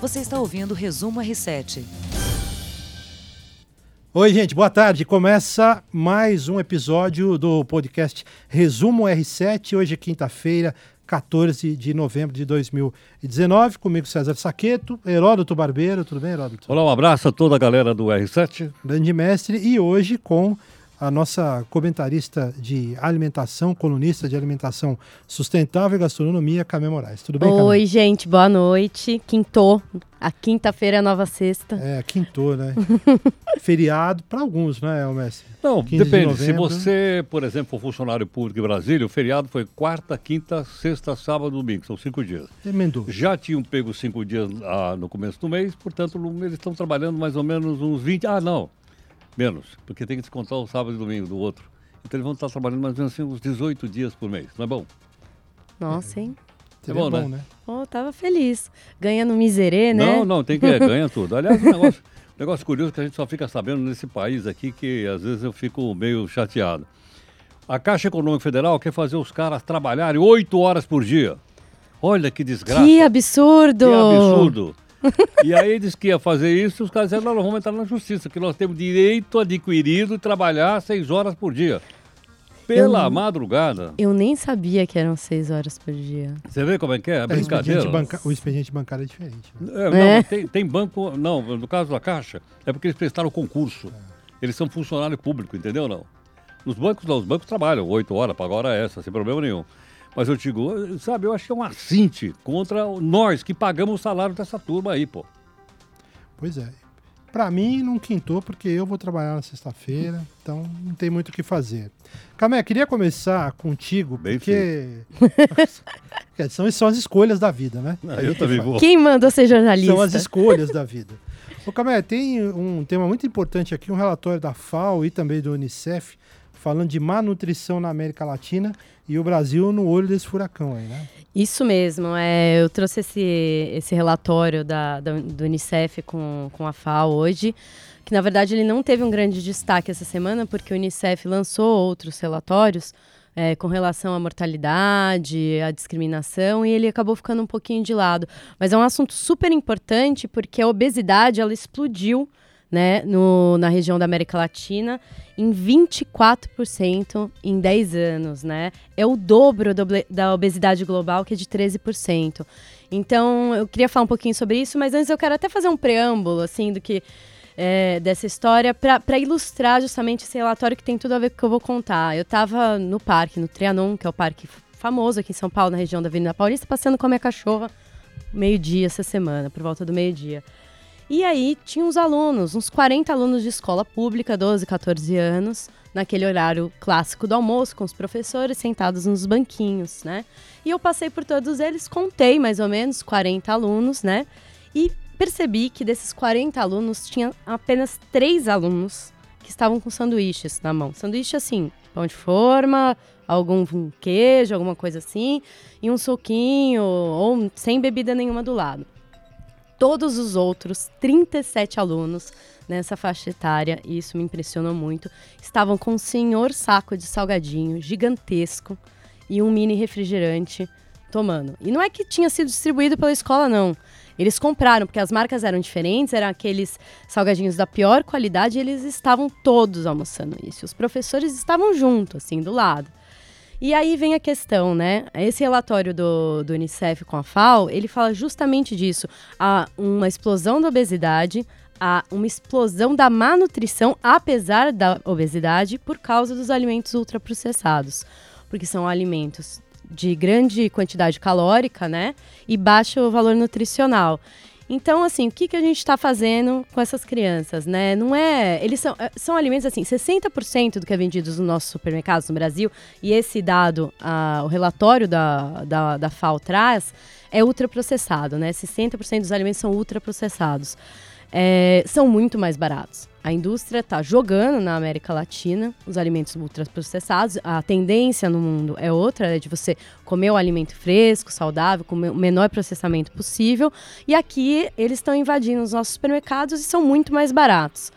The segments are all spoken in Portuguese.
Você está ouvindo o Resumo R7. Oi, gente, boa tarde. Começa mais um episódio do podcast Resumo R7. Hoje é quinta-feira, 14 de novembro de 2019. Comigo César Saqueto, Heródoto Barbeiro. Tudo bem, Heródoto? Olá, um abraço a toda a galera do R7. Grande mestre. E hoje com a nossa comentarista de alimentação, colunista de alimentação sustentável e gastronomia, Camé Moraes. Tudo bem, Oi, gente, boa noite. Quintou. A quinta-feira é a nova sexta. É, quintou, né? Feriado para alguns, né, mestre? Não, depende. De se você, por exemplo, for funcionário público em Brasília, o feriado foi quarta, quinta, sexta, sábado, domingo. São cinco dias. Emendou. Já tinham pego cinco dias ah, no começo do mês, portanto, eles estão trabalhando mais ou menos uns 20. Ah, não. Menos, porque tem que descontar o sábado e domingo do outro. Então eles vão estar trabalhando mais ou menos assim, uns 18 dias por mês, não é bom? Nossa, hein? É bom, bom, né? Oh, tava feliz. Ganha no miserê, né? Não, não, tem que é, ganha tudo. Aliás, um negócio, um negócio curioso que a gente só fica sabendo nesse país aqui, que às vezes eu fico meio chateado. A Caixa Econômica Federal quer fazer os caras trabalharem oito horas por dia. Olha que desgraça. Que absurdo! Que absurdo e aí disse que ia fazer isso, os caras disseram, não, nós vamos entrar na justiça, que nós temos direito adquirido de trabalhar seis horas por dia. Pela eu, madrugada. Eu nem sabia que eram seis horas por dia. Você vê como é que é? é brincadeira. O expediente, o expediente bancário é diferente. Né? É, não, é. Tem, tem, banco. Não, no caso da Caixa, é porque eles prestaram concurso. Eles são funcionário público, entendeu? Não. Os bancos não, os bancos trabalham oito horas, para agora essa, sem problema nenhum. Mas eu digo, sabe, eu acho que é um assinte contra nós que pagamos o salário dessa turma aí, pô. Pois é. Para mim não quintou porque eu vou trabalhar na sexta-feira, então não tem muito o que fazer. Camé, queria começar contigo, Bem porque são, são as escolhas da vida, né? Ah, eu também vou. Quem mandou ser jornalista? São as escolhas da vida. Ô Camé, tem um tema muito importante aqui, um relatório da FAO e também do Unicef, falando de má nutrição na América Latina e o Brasil no olho desse furacão aí, né? Isso mesmo. É, eu trouxe esse, esse relatório da, da, do Unicef com, com a FAO hoje, que na verdade ele não teve um grande destaque essa semana, porque o Unicef lançou outros relatórios é, com relação à mortalidade, à discriminação, e ele acabou ficando um pouquinho de lado. Mas é um assunto super importante, porque a obesidade ela explodiu né, no, na região da América Latina em 24% em 10 anos, né? É o dobro do, da obesidade global, que é de 13%. Então, eu queria falar um pouquinho sobre isso, mas antes eu quero até fazer um preâmbulo, assim, do que é, dessa história para ilustrar justamente esse relatório que tem tudo a ver com o que eu vou contar. Eu estava no parque, no Trianon, que é o parque famoso aqui em São Paulo, na região da Avenida Paulista, passeando com a minha cachorra meio-dia essa semana, por volta do meio-dia. E aí tinha uns alunos, uns 40 alunos de escola pública, 12, 14 anos, naquele horário clássico do almoço, com os professores sentados nos banquinhos, né? E eu passei por todos eles, contei mais ou menos 40 alunos, né? E percebi que desses 40 alunos, tinha apenas três alunos que estavam com sanduíches na mão. Sanduíche assim, pão de forma, algum queijo, alguma coisa assim, e um suquinho, ou sem bebida nenhuma do lado todos os outros 37 alunos nessa faixa etária, e isso me impressionou muito, estavam com um senhor saco de salgadinho gigantesco e um mini refrigerante tomando. E não é que tinha sido distribuído pela escola, não. Eles compraram, porque as marcas eram diferentes, eram aqueles salgadinhos da pior qualidade e eles estavam todos almoçando isso. Os professores estavam junto, assim, do lado. E aí vem a questão, né? Esse relatório do, do Unicef com a FAO, ele fala justamente disso. Há uma explosão da obesidade, há uma explosão da má nutrição, apesar da obesidade, por causa dos alimentos ultraprocessados. Porque são alimentos de grande quantidade calórica, né? E baixo valor nutricional. Então, assim, o que, que a gente está fazendo com essas crianças, né? Não é. Eles são, é, são alimentos assim, 60% do que é vendido nos nossos supermercados no Brasil, e esse dado, a, o relatório da, da, da FAO traz, é ultraprocessado, né? 60% dos alimentos são ultraprocessados é, são muito mais baratos. A indústria está jogando na América Latina os alimentos ultraprocessados. A tendência no mundo é outra, é de você comer o alimento fresco, saudável, com o menor processamento possível. E aqui eles estão invadindo os nossos supermercados e são muito mais baratos.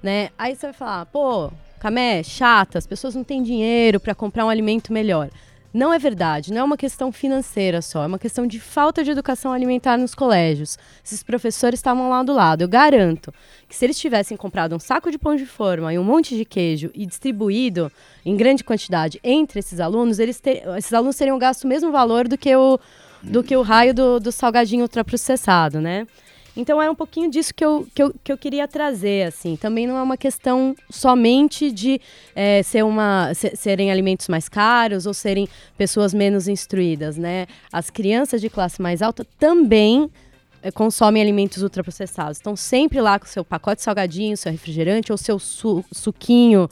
Né? Aí você vai falar, pô, Camé, chata, as pessoas não têm dinheiro para comprar um alimento melhor. Não é verdade, não é uma questão financeira só, é uma questão de falta de educação alimentar nos colégios. Esses professores estavam lá do lado. Eu garanto que se eles tivessem comprado um saco de pão de forma e um monte de queijo e distribuído em grande quantidade entre esses alunos, eles ter, esses alunos teriam gasto o mesmo valor do que o, do que o raio do, do salgadinho ultraprocessado, né? Então é um pouquinho disso que eu, que eu, que eu queria trazer, assim. Também não é uma questão somente de é, ser uma, serem alimentos mais caros ou serem pessoas menos instruídas, né? As crianças de classe mais alta também é, consomem alimentos ultraprocessados. Estão sempre lá com seu pacote salgadinho, seu refrigerante ou seu su suquinho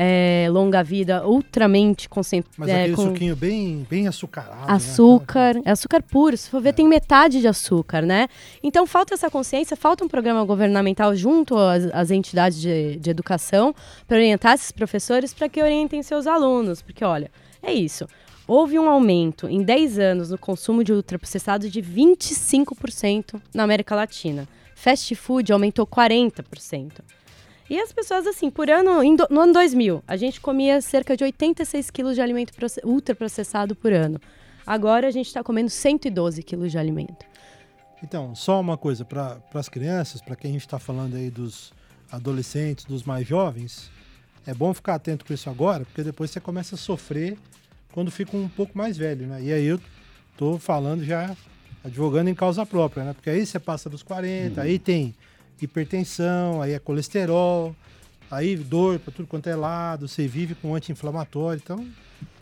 é, longa vida, ultramente concentrado. Mas é, aquele com suquinho bem, bem açucarado. Né? Açúcar, né? é açúcar puro. Se for ver, é. tem metade de açúcar, né? Então falta essa consciência, falta um programa governamental junto às, às entidades de, de educação para orientar esses professores para que orientem seus alunos. Porque, olha, é isso. Houve um aumento em 10 anos no consumo de ultraprocessado de 25% na América Latina. Fast food aumentou 40%. E as pessoas, assim, por ano, do, no ano 2000, a gente comia cerca de 86 quilos de alimento ultraprocessado por ano. Agora a gente está comendo 112 quilos de alimento. Então, só uma coisa, para as crianças, para quem a gente está falando aí dos adolescentes, dos mais jovens, é bom ficar atento com isso agora, porque depois você começa a sofrer quando fica um pouco mais velho, né? E aí eu tô falando já, advogando em causa própria, né? Porque aí você passa dos 40, uhum. aí tem hipertensão, aí é colesterol, aí dor para tudo quanto é lado, você vive com anti-inflamatório, então,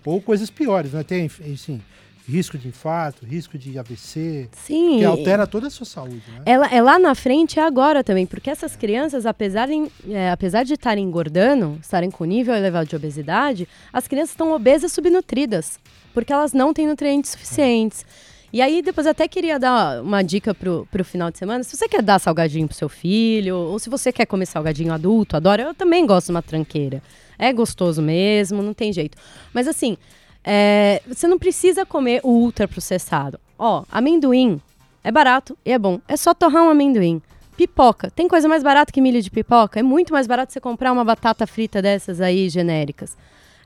ou coisas piores, né? Tem, assim, risco de infarto, risco de AVC, Sim, que altera toda a sua saúde. Né? É, é lá na frente e é agora também, porque essas crianças, apesar de, é, apesar de estarem engordando, estarem com nível elevado de obesidade, as crianças estão obesas subnutridas, porque elas não têm nutrientes suficientes. É. E aí, depois até queria dar uma dica pro, pro final de semana. Se você quer dar salgadinho pro seu filho, ou se você quer comer salgadinho adulto, adora, eu também gosto de uma tranqueira. É gostoso mesmo, não tem jeito. Mas assim, é, você não precisa comer o ultraprocessado. Ó, amendoim é barato e é bom. É só torrar um amendoim. Pipoca. Tem coisa mais barata que milho de pipoca? É muito mais barato você comprar uma batata frita dessas aí genéricas.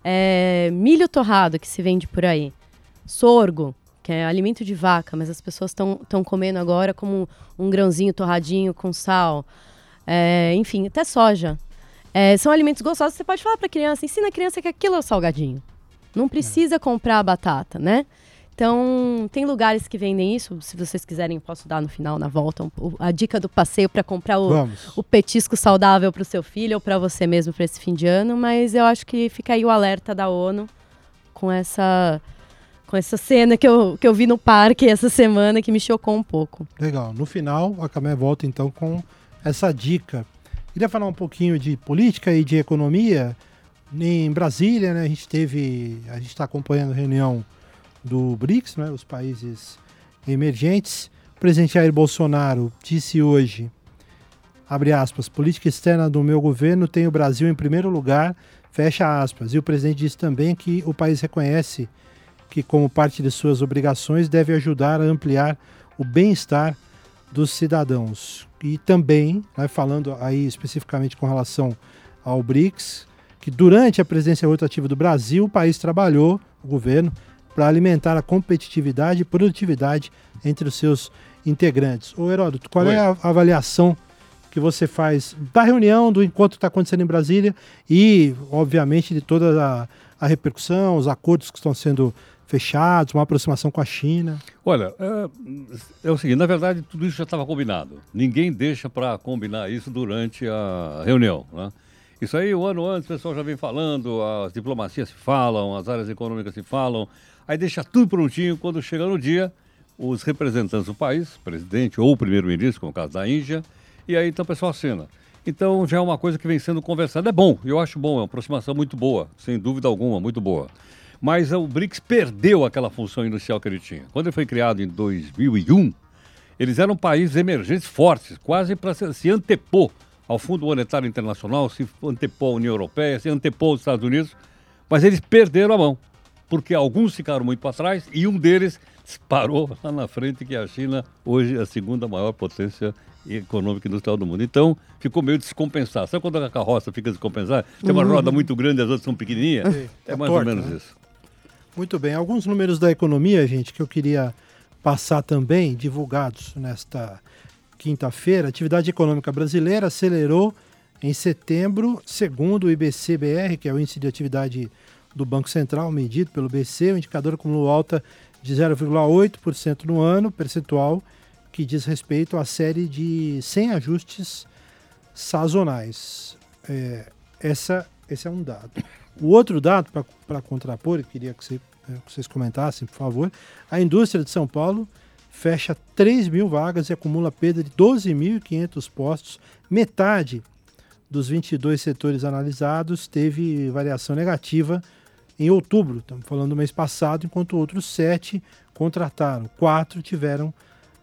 É, milho torrado que se vende por aí. Sorgo que é alimento de vaca, mas as pessoas estão comendo agora como um, um grãozinho torradinho com sal. É, enfim, até soja. É, são alimentos gostosos. Você pode falar para a criança, ensina a criança que aquilo é o salgadinho. Não precisa comprar batata, né? Então, tem lugares que vendem isso. Se vocês quiserem, posso dar no final, na volta, um, a dica do passeio para comprar o, o, petisco saudável para o seu filho ou para você mesmo para esse fim de ano. Mas eu acho que fica aí o alerta da ONU com essa com essa cena que eu, que eu vi no parque essa semana que me chocou um pouco. Legal. No final, a Camé volta então com essa dica. Queria falar um pouquinho de política e de economia. Em Brasília, né, a gente teve, a gente está acompanhando a reunião do BRICS, né, os países emergentes. O presidente Jair Bolsonaro disse hoje, abre aspas, política externa do meu governo tem o Brasil em primeiro lugar, fecha aspas. E o presidente disse também que o país reconhece que, como parte de suas obrigações, deve ajudar a ampliar o bem-estar dos cidadãos. E também, né, falando aí especificamente com relação ao BRICS, que durante a presidência rotativa do Brasil, o país trabalhou, o governo, para alimentar a competitividade e produtividade entre os seus integrantes. Ô Heródoto, qual é Oi. é a avaliação que você faz da reunião, do encontro que está acontecendo em Brasília e, obviamente, de toda a, a repercussão, os acordos que estão sendo fechados, uma aproximação com a China? Olha, é, é o seguinte, na verdade tudo isso já estava combinado. Ninguém deixa para combinar isso durante a reunião, né? Isso aí, um ano antes, o pessoal já vem falando, as diplomacias se falam, as áreas econômicas se falam, aí deixa tudo prontinho, quando chega no dia, os representantes do país, presidente ou primeiro-ministro, como é o caso da Índia, e aí então o pessoal assina. Então já é uma coisa que vem sendo conversada. É bom, eu acho bom, é uma aproximação muito boa, sem dúvida alguma, muito boa. Mas o BRICS perdeu aquela função inicial que ele tinha. Quando ele foi criado em 2001, eles eram países emergentes fortes, quase para se, se antepor ao Fundo Monetário Internacional, se antepor à União Europeia, se antepor aos Estados Unidos, mas eles perderam a mão, porque alguns ficaram muito para trás e um deles disparou lá na frente, que é a China, hoje a segunda maior potência econômica e industrial do mundo. Então, ficou meio descompensado. Sabe quando a carroça fica descompensada? Tem uma uhum. roda muito grande e as outras são pequenininhas? É, é mais torta, ou menos né? isso. Muito bem. Alguns números da economia, gente, que eu queria passar também, divulgados nesta quinta-feira. Atividade econômica brasileira acelerou em setembro, segundo o IBC-BR, que é o índice de atividade do Banco Central, medido pelo BC, o indicador acumulou alta de 0,8% no ano, percentual que diz respeito à série de 100 ajustes sazonais. É, essa, esse é um dado. O outro dado, para contrapor, eu queria que, você, é, que, vocês comentassem, por favor, a indústria de São Paulo fecha 3 mil vagas e acumula perda de 12.500 postos. Metade dos 22 setores analisados teve variação negativa em outubro, estamos falando do mês passado, enquanto outros sete contrataram, quatro tiveram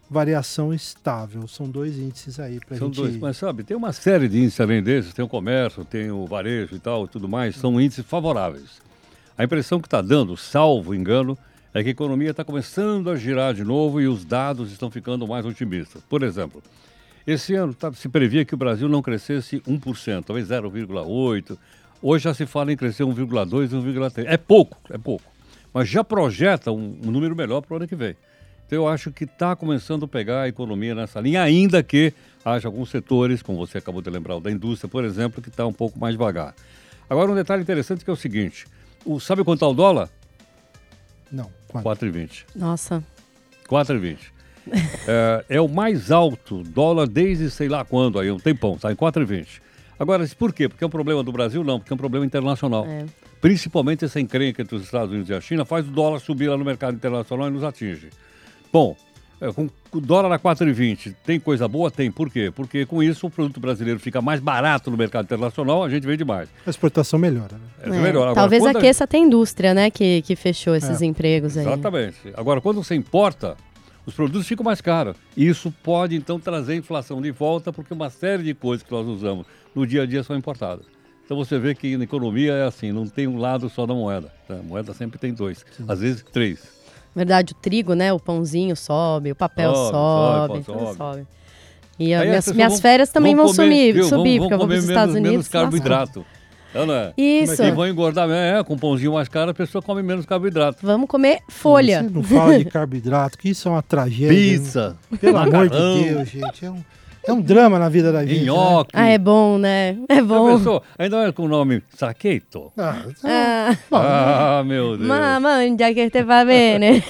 variação estável. São dois índices aí para São gente... dois, mas sabe, tem uma série de índices além desses, tem o comércio, tem o varejo e tal, tudo mais, são índices favoráveis. A impressão que está dando, salvo engano, é que a economia está começando a girar de novo e os dados estão ficando mais otimistas. Por exemplo, esse ano tá, se previa que o Brasil não crescesse 1%, talvez 0,8%. Hoje já se fala em crescer 1,2%, 1,3%. É pouco, é pouco. Mas já projeta um, um número melhor para o ano que vem. Então eu acho que está começando a pegar a economia nessa linha, ainda que haja alguns setores, como você acabou de lembrar, o da indústria, por exemplo, que está um pouco mais devagar. Agora um detalhe interessante que é o seguinte: o, sabe quanto está o dólar? Não. 4,20. Nossa. 4,20. é, é o mais alto dólar desde sei lá quando, aí um tempão, está em 4,20. Agora, por quê? Porque é um problema do Brasil? Não, porque é um problema internacional. É. Principalmente essa encrenca entre os Estados Unidos e a China faz o dólar subir lá no mercado internacional e nos atinge. Bom, é, com o dólar a 4,20, tem coisa boa? Tem. Por quê? Porque com isso o produto brasileiro fica mais barato no mercado internacional, a gente vende mais. A exportação melhora, né? É, é, melhora. Agora, talvez aqueça a... até a indústria, né, que, que fechou esses é. empregos aí. Exatamente. Agora, quando você importa, os produtos ficam mais caros. Isso pode, então, trazer a inflação de volta, porque uma série de coisas que nós usamos no dia a dia são importadas. Então você vê que na economia é assim, não tem um lado só da moeda. Né? A moeda sempre tem dois, Sim. às vezes três. Verdade, o trigo, né? O pãozinho sobe, o papel sobe, sobe, sobe. sobe. E a, minhas, minhas vão, férias também vão, comer, subir, vão, porque eu vou para os Estados Unidos. Menos carboidrato. Não, não é? Isso. E vão engordar, é, com um pãozinho mais caro, a pessoa come menos carboidrato. Vamos comer folha. Você não fala de carboidrato, que isso é uma tragédia. Pizza. Pelo amor de Deus, gente. É um, é um drama na vida da gente. Nhoque. Né? Ah, é bom, né? É bom. Pensou, ainda é com o nome Saqueito. Ah, ah, ah, meu Deus. Mamma, já que te va bene.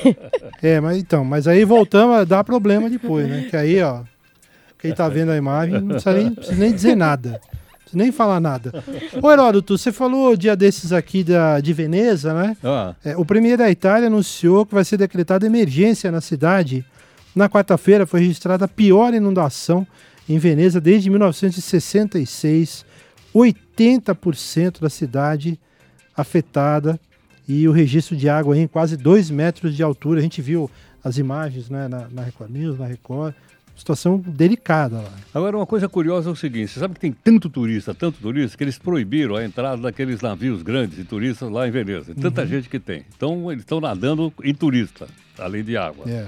É, mas então, mas aí voltamos a dar problema depois, né? Que aí, ó, quem tá vendo a imagem não precisa nem, precisa nem dizer nada. nem falar nada. Ô Heródoto, você falou dia desses aqui da, de Veneza, né? Ah. É, o primeiro da Itália anunciou que vai ser decretada emergência na cidade. Na quarta-feira foi registrada a pior inundação em Veneza desde 1966, 80% da cidade afetada e o registro de água em quase 2 metros de altura. A gente viu as imagens né, na, na Record News, na Record. Situação delicada lá. Agora, uma coisa curiosa é o seguinte: você sabe que tem tanto turista, tanto turista, que eles proibiram a entrada daqueles navios grandes de turistas lá em Veneza. Tanta uhum. gente que tem. Então, eles estão nadando em turista, além de água. É.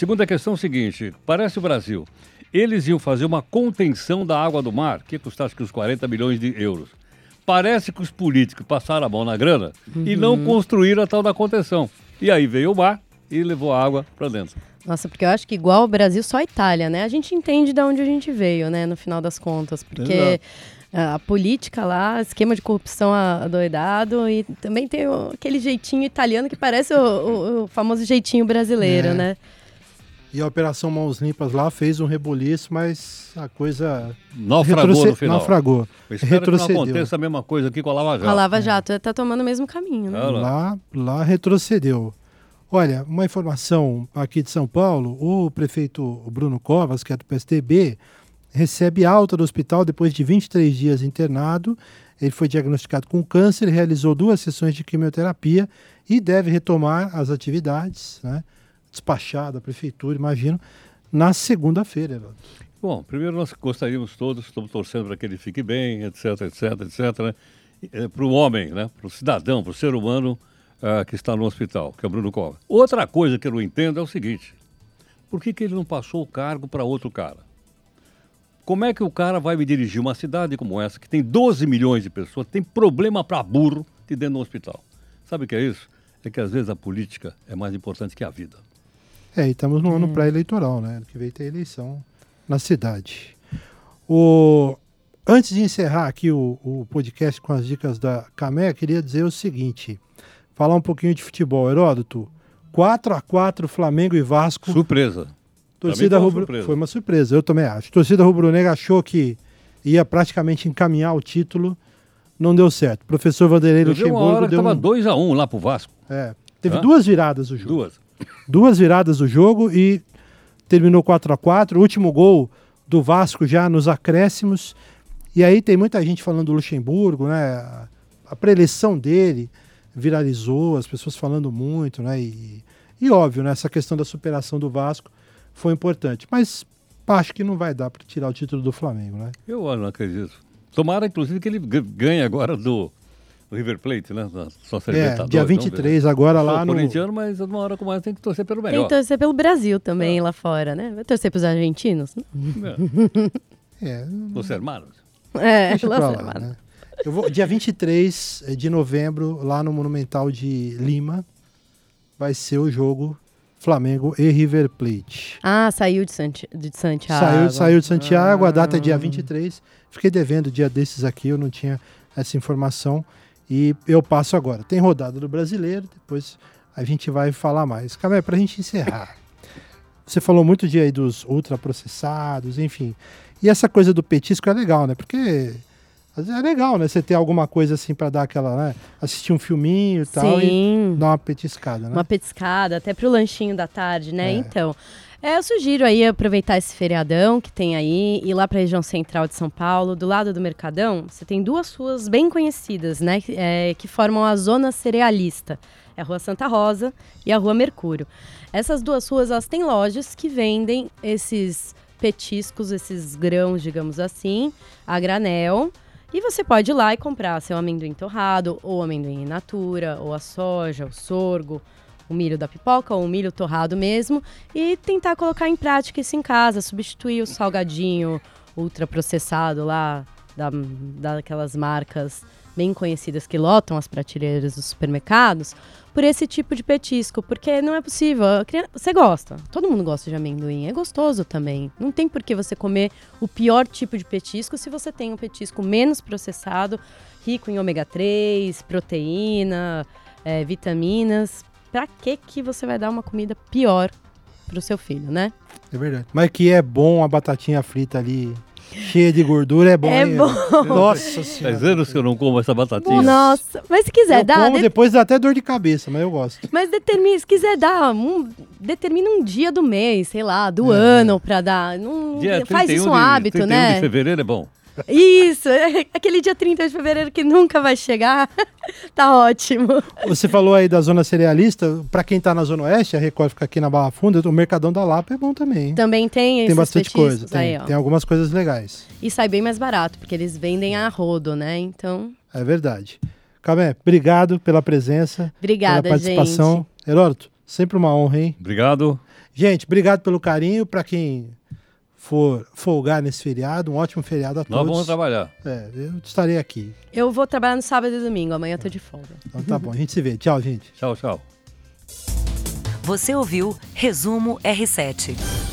Segunda questão é o seguinte: parece o Brasil. Eles iam fazer uma contenção da água do mar, que custasse uns 40 milhões de euros. Parece que os políticos passaram a mão na grana uhum. e não uhum. construíram a tal da contenção. E aí veio o mar e levou a água para dentro. Nossa, porque eu acho que igual o Brasil, só a Itália, né? A gente entende de onde a gente veio, né? No final das contas, porque Exato. a política lá, esquema de corrupção adoidado e também tem aquele jeitinho italiano que parece o, o, o famoso jeitinho brasileiro, é. né? E a Operação Mãos Limpas lá fez um reboliço, mas a coisa. Naufragou retroce... no final. Naufragou. retrocedeu. que não aconteça a mesma coisa aqui com a Lava Jato. A Lava Jato está é. tomando o mesmo caminho, né? lá, lá retrocedeu. Olha, uma informação aqui de São Paulo: o prefeito Bruno Covas, que é do PSTB, recebe alta do hospital depois de 23 dias internado. Ele foi diagnosticado com câncer, realizou duas sessões de quimioterapia e deve retomar as atividades, né? Despachar da prefeitura, imagino, na segunda-feira. Bom, primeiro nós gostaríamos todos, estamos torcendo para que ele fique bem, etc, etc, etc, né? É, para o homem, né? para o cidadão, para o ser humano uh, que está no hospital, que é o Bruno Cova. Outra coisa que eu não entendo é o seguinte, por que, que ele não passou o cargo para outro cara? Como é que o cara vai me dirigir uma cidade como essa, que tem 12 milhões de pessoas, tem problema para burro de dentro do hospital? Sabe o que é isso? é que às vezes a política é mais importante que a vida. É, e estamos no ano pré-eleitoral, né? Ano que vem tem eleição na cidade. O... Antes de encerrar aqui o, o podcast com as dicas da Camé, queria dizer o seguinte: falar um pouquinho de futebol. Heródoto, 4 a 4 Flamengo e Vasco. Surpresa. Torcida foi uma rubro... surpresa. Foi uma surpresa, eu também acho. Torcida rubro-negra achou que ia praticamente encaminhar o título, não deu certo. Professor Vanderlei Eu vi uma Luxemburgo hora que deu estava um... 2x1 lá pro Vasco. é, teve Hã? duas viradas o jogo. Duas. Duas viradas do jogo e terminou 4 a 4 O último gol do Vasco já nos acréscimos. E aí tem muita gente falando do Luxemburgo, né? A, preleção dele viralizou, as pessoas falando muito, né? E, e óbvio, né? Essa questão da superação do Vasco foi importante. Mas acho que não vai dar para tirar o título do Flamengo, né? Eu não acredito. Tomara, inclusive, que ele ganhe agora do River Plate, né? Na sua É, dia vamos ver. 23 agora lá no. corintiano, mas uma hora com mais tem que torcer pelo Tem melhor. que torcer pelo Brasil também lá fora, né? Vai torcer pros argentinos? É. É, Los hermanos. É, Deixa Los lá, Hermanos. né? Eu vou, dia 23 de novembro, lá no Monumental de Lima, vai ser o jogo Flamengo e River Plate. Ah, saiu de, Santi de Santiago. Saiu, saiu de Santiago, a data é dia Ah. 23. Fiquei devendo dia desses aqui, eu não tinha essa informação. E eu passo agora. Tem rodada do brasileiro, depois a gente vai falar mais. Camé, para a gente encerrar. Você falou muito de aí dos ultraprocessados, enfim. E essa coisa do petisco é legal, né? Porque às vezes é legal, né? Você ter alguma coisa assim para dar aquela, né? Assistir um filminho e tal e Sim, dar uma petiscada, né? uma petiscada, até pro lanchinho da tarde, né? É. Então, é, eu sugiro aí aproveitar esse feriadão que tem aí, ir lá pra região central de São Paulo, do lado do Mercadão, você tem duas ruas bem conhecidas, né? é, que formam a zona cerealista. É a Rua Santa Rosa e a Rua Mercúrio. Essas duas ruas, elas têm lojas que vendem esses petiscos, esses grãos, digamos assim, a granel. E você pode ir lá e comprar seu amendoim torrado, ou amendoim in natura, ou a soja, o sorgo, o milho da pipoca, ou o milho torrado mesmo, e tentar colocar em prática isso em casa, substituir o salgadinho ultraprocessado lá, da, daquelas marcas bem conhecidas que lotam as prateleiras dos supermercados, por esse tipo de petisco, porque não é possível. Você gosta, todo mundo gosta de amendoim, é gostoso também. Não tem por que você comer o pior tipo de petisco se você tem um petisco menos processado, rico em ômega 3, proteína, eh, vitaminas. Pra que que você vai dar uma comida pior pro seu filho, né? É verdade. Mas que é bom a batatinha frita ali, cheia de gordura, é bom. É hein? bom. Nossa Faz senhora. anos que eu não como essa batatinha. Nossa, mas se quiser eu dar, como, de- depois dá até dor de cabeça, mas eu gosto. mas determina, se quiser dar, um, determina um dia do mês, sei lá, do É. ano pra dar. Não, Dia faz 31 isso um de- hábito, 31 né? de fevereiro é bom. Isso, é aquele dia 30 de fevereiro que nunca vai chegar. tá ótimo. Você falou aí da zona cerealista, pra quem tá na zona oeste, a Record fica aqui na Barra Funda, o Mercadão da Lapa é bom também. hein? Também tem Tem bastante coisa, tem, aí, tem algumas coisas legais. E sai bem mais barato, porque eles vendem a rodo, né? Então, É verdade. Camé, obrigado pela presença, obrigada, pela participação. gente. Heródoto, sempre uma honra, hein? Obrigado. Gente, obrigado pelo carinho. Pra quem for folgar nesse feriado, um ótimo feriado a Nós vamos todos. trabalhar. É, eu estarei aqui. Eu vou trabalhar no sábado e domingo, amanhã eu tô de folga. Então tá bom, a gente se vê. Tchau, gente. Tchau, tchau. Você ouviu Resumo R7.